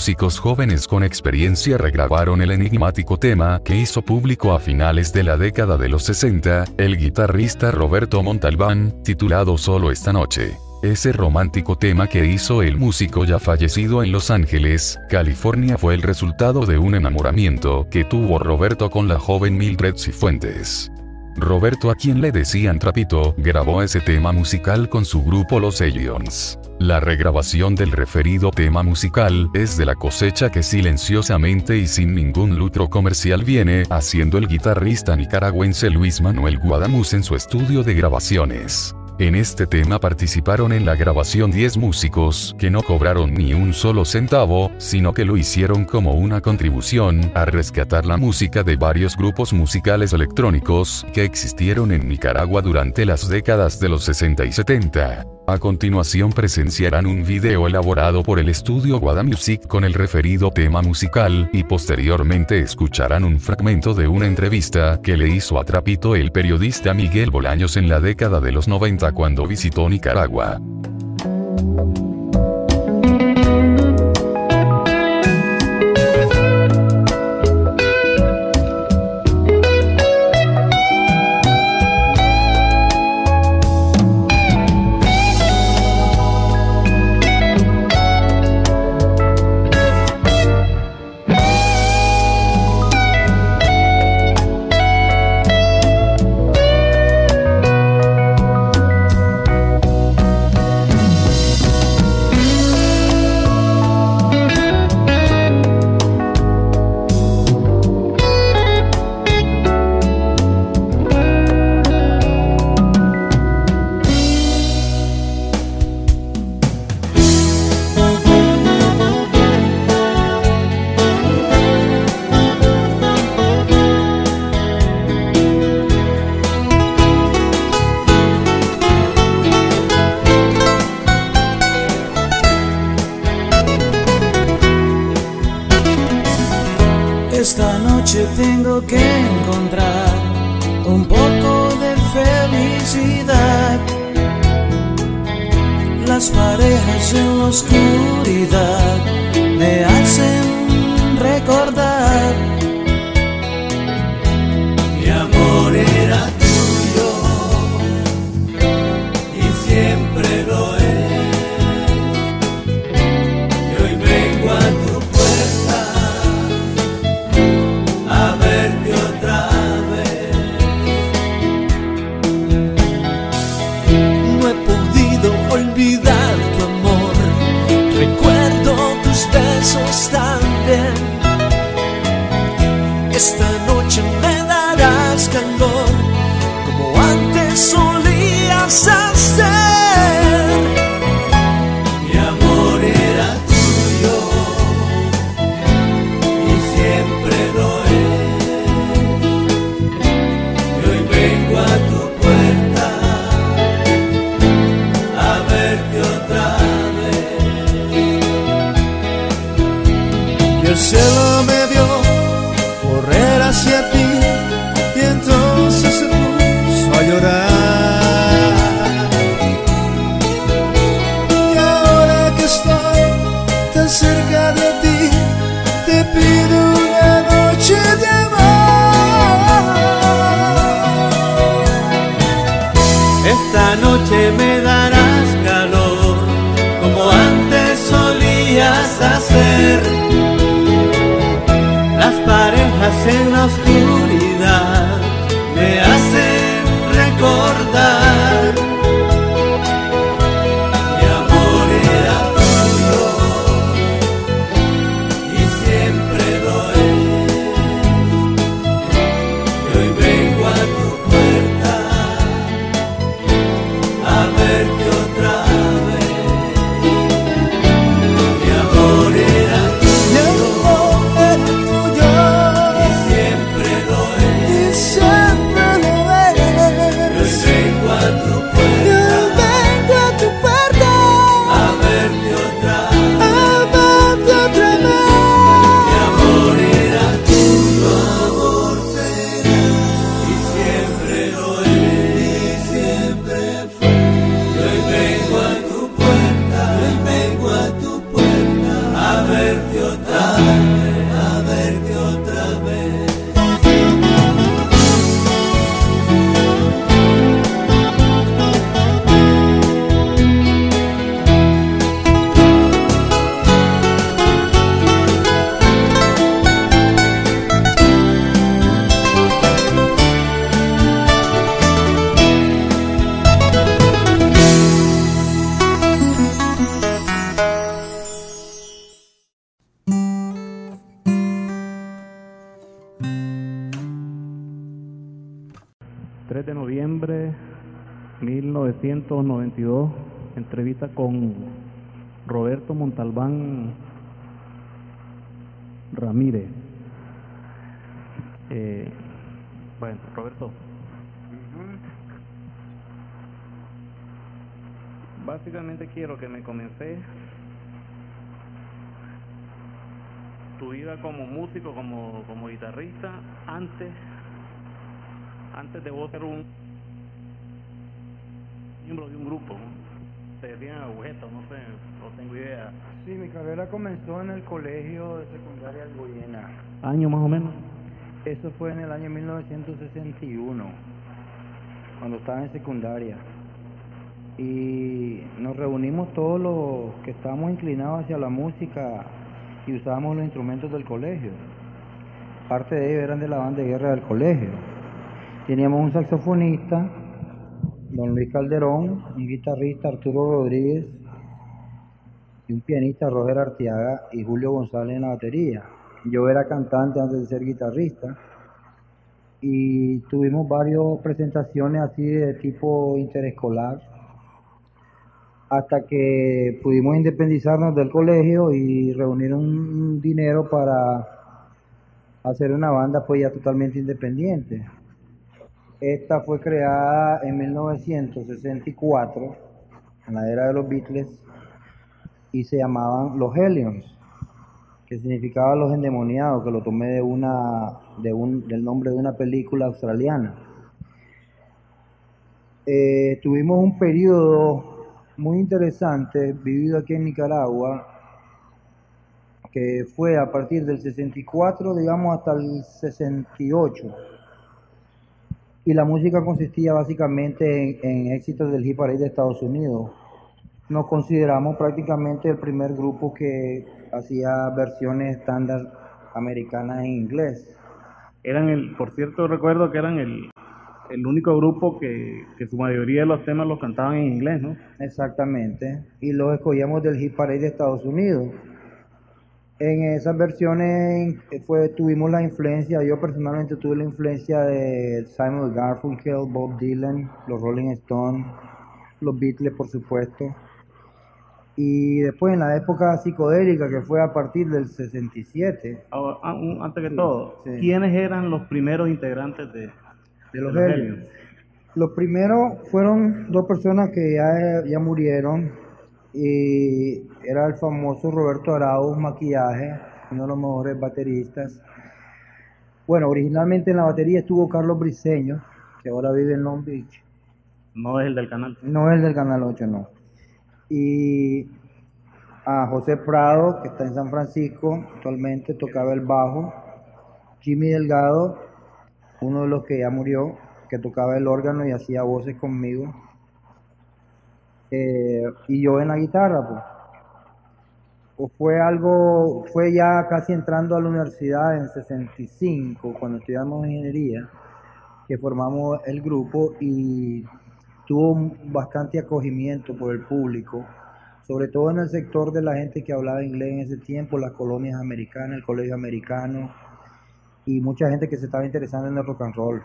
músicos jóvenes con experiencia regrabaron el enigmático tema que hizo público a finales de la década de los 60, el guitarrista Roberto Montalbán, titulado Solo esta noche. Ese romántico tema que hizo el músico ya fallecido en Los Ángeles, California fue el resultado de un enamoramiento que tuvo Roberto con la joven Mildred Cifuentes. Roberto a quien le decían Trapito, grabó ese tema musical con su grupo Los Aliens. La regrabación del referido tema musical es de la cosecha que silenciosamente y sin ningún lucro comercial viene haciendo el guitarrista nicaragüense Luis Manuel Guadamuz en su estudio de grabaciones. En este tema participaron en la grabación 10 músicos que no cobraron ni un solo centavo, sino que lo hicieron como una contribución a rescatar la música de varios grupos musicales electrónicos que existieron en Nicaragua durante las décadas de los 60 y 70. A continuación presenciarán un video elaborado por el estudio Guadamusic con el referido tema musical y posteriormente escucharán un fragmento de una entrevista que le hizo a Trapito el periodista Miguel Bolaños en la década de los 90 cuando visitó Nicaragua. Que encontrar un poco de felicidad. Las parejas en la oscuridad noche me 1992, entrevista con Roberto Montalbán Ramírez. Eh, bueno, Roberto. Básicamente quiero que me comencé tu vida como músico, como, como guitarrista, antes, antes de vos ser un miembro de un grupo, ¿no? te decían agujeta, no sé, no tengo idea. Sí, mi carrera comenzó en el colegio de secundaria Algoyena. ¿Año más o menos? Eso fue en el año 1961, cuando estaba en secundaria. Y nos reunimos todos los que estábamos inclinados hacia la música y usábamos los instrumentos del colegio. Parte de ellos eran de la banda de guerra del colegio. Teníamos un saxofonista, don Luis Calderón, un guitarrista, Arturo Rodríguez, y un pianista, Roger Arteaga, y Julio González en la batería. Yo era cantante antes de ser guitarrista. Y tuvimos varias presentaciones así de tipo interescolar hasta que pudimos independizarnos del colegio y reunir un dinero para hacer una banda pues ya totalmente independiente. Esta fue creada en 1964, en la era de los Beatles, y se llamaban Los Hellions, que significaba los endemoniados, que lo tomé de una, de un, del nombre de una película australiana. Eh, tuvimos un periodo muy interesante vivido aquí en Nicaragua, que fue a partir del 64, digamos, hasta el 68. Y la música consistía básicamente en, en éxitos del hip parade de Estados Unidos. Nos consideramos prácticamente el primer grupo que hacía versiones estándar americanas en inglés. Eran el, por cierto, recuerdo que eran el, el único grupo que, que su mayoría de los temas los cantaban en inglés, ¿no? Exactamente. Y los escogíamos del hit parade de Estados Unidos. En esas versiones fue, tuvimos la influencia, yo personalmente tuve la influencia de Simon Garfunkel, Bob Dylan, los Rolling Stones, los Beatles por supuesto. Y después en la época psicodélica que fue a partir del 67. Ah, ah, un- antes que Sí, todo, sí. ¿quiénes eran los primeros integrantes de, de los de los? Los primeros fueron dos personas que ya, ya murieron y era el famoso Roberto Arauz Maquillaje, uno de los mejores bateristas. Bueno, originalmente en la batería estuvo Carlos Briseño, que ahora vive en Long Beach. No es el del canal. No es el del Canal 8, no. Y a José Prado, que está en San Francisco, actualmente tocaba el bajo. Jimmy Delgado, uno de los que ya murió, que tocaba el órgano y hacía voces conmigo. Eh, y yo en la guitarra, pues. O fue algo, fue ya casi entrando a la universidad en 65, cuando estudiamos ingeniería, que formamos el grupo y tuvo bastante acogimiento por el público, sobre todo en el sector de la gente que hablaba inglés en ese tiempo, las colonias americanas, el colegio americano y mucha gente que se estaba interesando en el rock and roll.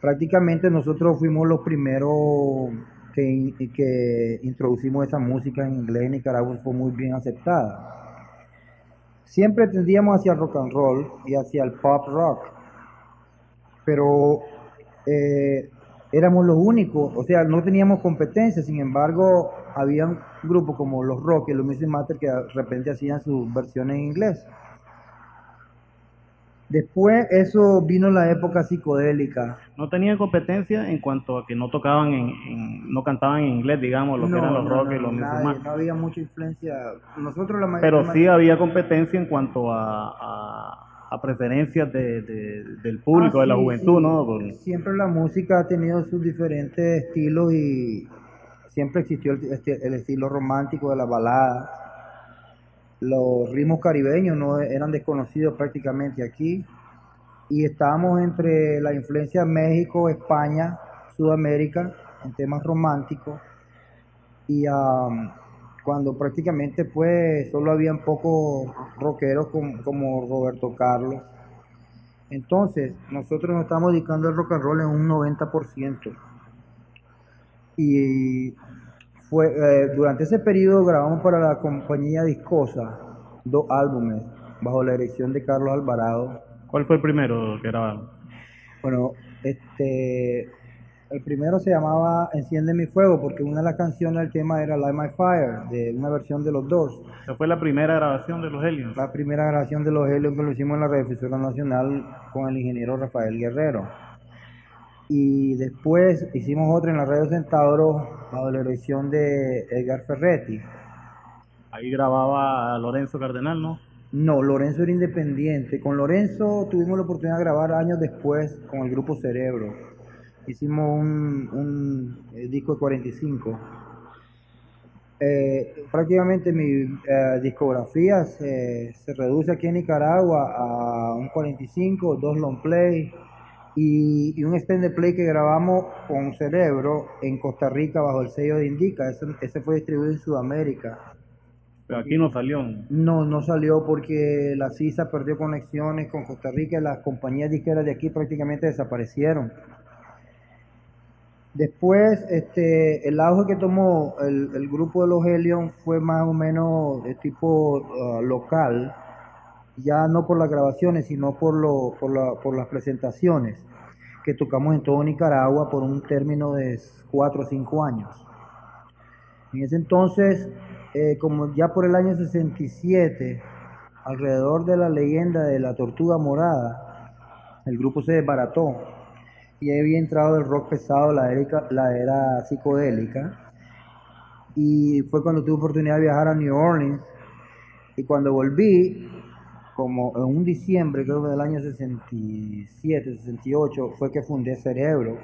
Prácticamente nosotros fuimos los primeros que, que introducimos esa música en inglés en Nicaragua, fue muy bien aceptada. Siempre tendíamos hacia el rock and roll y hacia el pop rock, pero eh, éramos los únicos, o sea, no teníamos competencia, sin embargo, había grupos como los Rock y los Music Matter que de repente hacían sus versiones en inglés. Después eso vino la época psicodélica. No tenían competencia en cuanto a que no tocaban en, en- no cantaban en inglés, digamos, lo que No, eran los no, rock no, y los nadie, musulmanes. no había mucha influencia. Nosotros la may- Pero sí había competencia en cuanto a, a, a preferencias de, de- del público, Ah, de la juventud, sí. ¿no? Siempre la música ha tenido sus diferentes estilos y siempre existió el, este- el estilo romántico de la balada. Los ritmos caribeños no eran desconocidos prácticamente aquí. Y estábamos entre la influencia de México, España, Sudamérica en temas románticos. Y am, cuando prácticamente pues solo habían pocos rockeros como, como Roberto Carlos. Entonces, nosotros nos estamos dedicando al rock and roll en un 90%. Y fue, eh, durante ese periodo grabamos para la compañía Discosa dos álbumes bajo la dirección de Carlos Alvarado. ¿Cuál fue el primero que grabaron? Bueno, este, el primero se llamaba Enciende mi fuego porque una de las canciones del tema era Light My Fire, de una versión de los Doors. Esa fue la primera grabación de los Helios. La primera grabación de los Helios que lo hicimos en la Radiodifusora Nacional con el ingeniero Rafael Guerrero. Y después hicimos otra en la Radio Centauro bajo la dirección de Edgar Ferretti. Ahí grababa Lorenzo Cardenal, ¿no? No, Lorenzo era independiente. Con Lorenzo tuvimos la oportunidad de grabar años después con el grupo Cerebro. Hicimos un, un, eh, disco de 45. Eh, prácticamente mi eh, discografía se, se reduce aquí en Nicaragua a un 45, dos long play y, y un extended play que grabamos con Cerebro en Costa Rica bajo el sello de Indica. Ese, ese fue distribuido en Sudamérica. Pero aquí no salió. No, no salió porque la CISA perdió conexiones con Costa Rica y las compañías disqueras de aquí prácticamente desaparecieron. Después, este, el auge que tomó el, el grupo de los Helion fue más o menos de tipo uh, local, ya no por las grabaciones, sino por, lo, por, la, por las presentaciones que tocamos en todo Nicaragua por un término de 4 o 5 años. En ese entonces, eh, como ya por el año 67, alrededor de la leyenda de la tortuga morada, el grupo se desbarató y había entrado el rock pesado, la era, la era psicodélica. Y fue cuando tuve oportunidad de viajar a New Orleans. Y cuando volví, como en un diciembre, creo que del año 67, 68, fue que fundé Cerebro,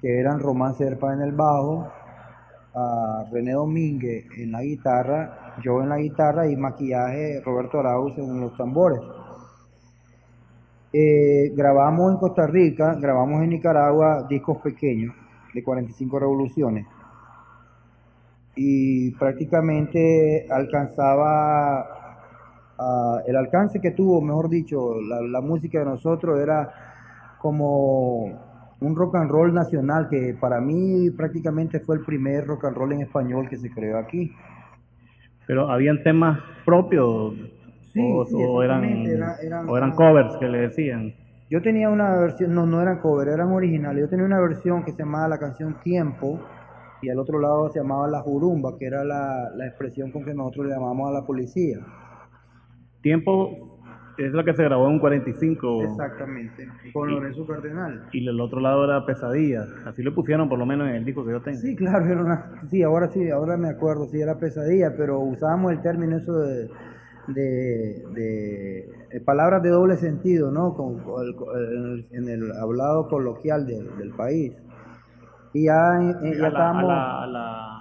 que eran Romance del Pan en el bajo, a René Domínguez en la guitarra, yo en la guitarra y maquillaje Roberto Arauz en los tambores. Eh, grabamos en Costa Rica, grabamos en Nicaragua discos pequeños de 45 revoluciones y prácticamente alcanzaba uh, el alcance que tuvo, mejor dicho, la, la, música de nosotros era como un rock and roll nacional que para mí prácticamente fue el primer rock and roll en español que se creó aquí. Pero habían temas propios Sí, o, sí, o eran, exactamente, era- eran- o eran covers que le decían. Yo tenía una versión, no, no eran cover, eran originales. Yo tenía una versión que se llamaba la canción Tiempo y al otro lado se llamaba La Jurumba, que era la, la expresión con que nosotros le llamamos a la policía. Tiempo es la que se grabó en un 45 Exactamente, con Lorenzo Cardenal. y el otro lado era Pesadilla. Así le pusieron por lo menos en el disco que yo tengo. Sí, claro, era una, sí, ahora sí, ahora me acuerdo, sí, era pesadilla, pero usábamos el término eso de, de, de- de palabras de doble sentido, ¿no? Con, con el- en el hablado coloquial del, del país. Y ya, en- ya a, estábamos... la, a, la,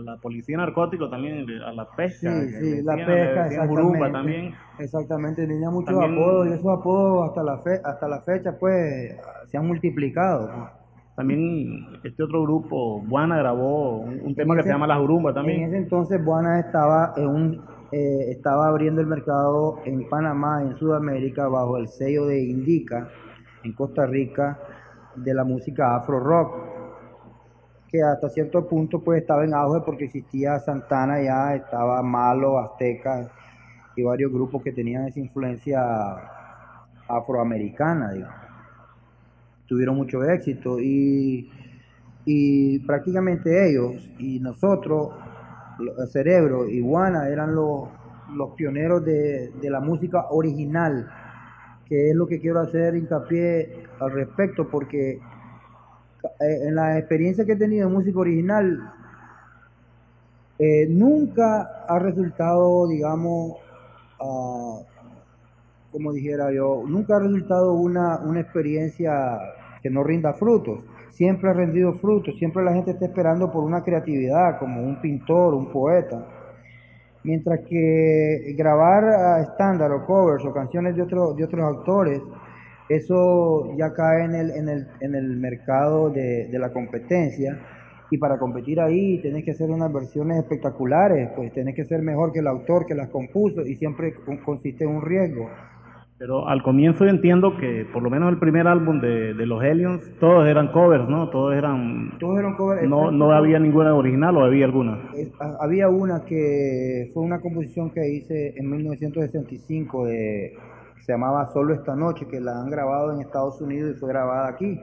a la policía narcótico también, a la pesca. Sí, sí, la pesca, exactamente. también. Exactamente, tenía muchos También- apodos y esos apodos hasta la, fe, hasta la fecha pues se han multiplicado. pues. También este otro grupo, Buana, grabó un, un tema En que se llama La Jurumba En también. ese entonces Buana estaba en un eh, estaba abriendo el mercado en Panamá, en Sudamérica, bajo el sello de Indica, en Costa Rica, de la música afro rock, que hasta cierto punto pues estaba en auge porque existía Santana ya, estaba Malo, Azteca y varios grupos que tenían esa influencia afroamericana, digamos. Tuvieron mucho éxito y, y prácticamente ellos y nosotros el Cerebro y Guana eran los, los pioneros de, de la música original, que es lo que quiero hacer hincapié al respecto, porque eh, en la experiencia que he tenido en música original, eh, nunca ha resultado, digamos, ah, como dijera yo, nunca ha resultado una, una experiencia que no rinda frutos. Siempre ha rendido frutos, siempre la gente está esperando por una creatividad, como un pintor, un poeta. Mientras que grabar estándar o covers o canciones de, otro- de otros autores, eso ya cae en el, en el, en el mercado de, de la competencia. Y para competir ahí tenés que hacer unas versiones espectaculares, pues tenés que ser mejor que el autor que las compuso y siempre con- consiste en un riesgo. Pero al comienzo yo entiendo que por lo menos el primer álbum de, de los Hellions, todos eran covers, ¿no? Todos eran... Todos eran covers. No, no había ninguna original o había alguna. es- había una que fue una composición que hice en 1965 de, se llamaba Solo esta noche, que la han grabado en Estados Unidos y fue grabada aquí.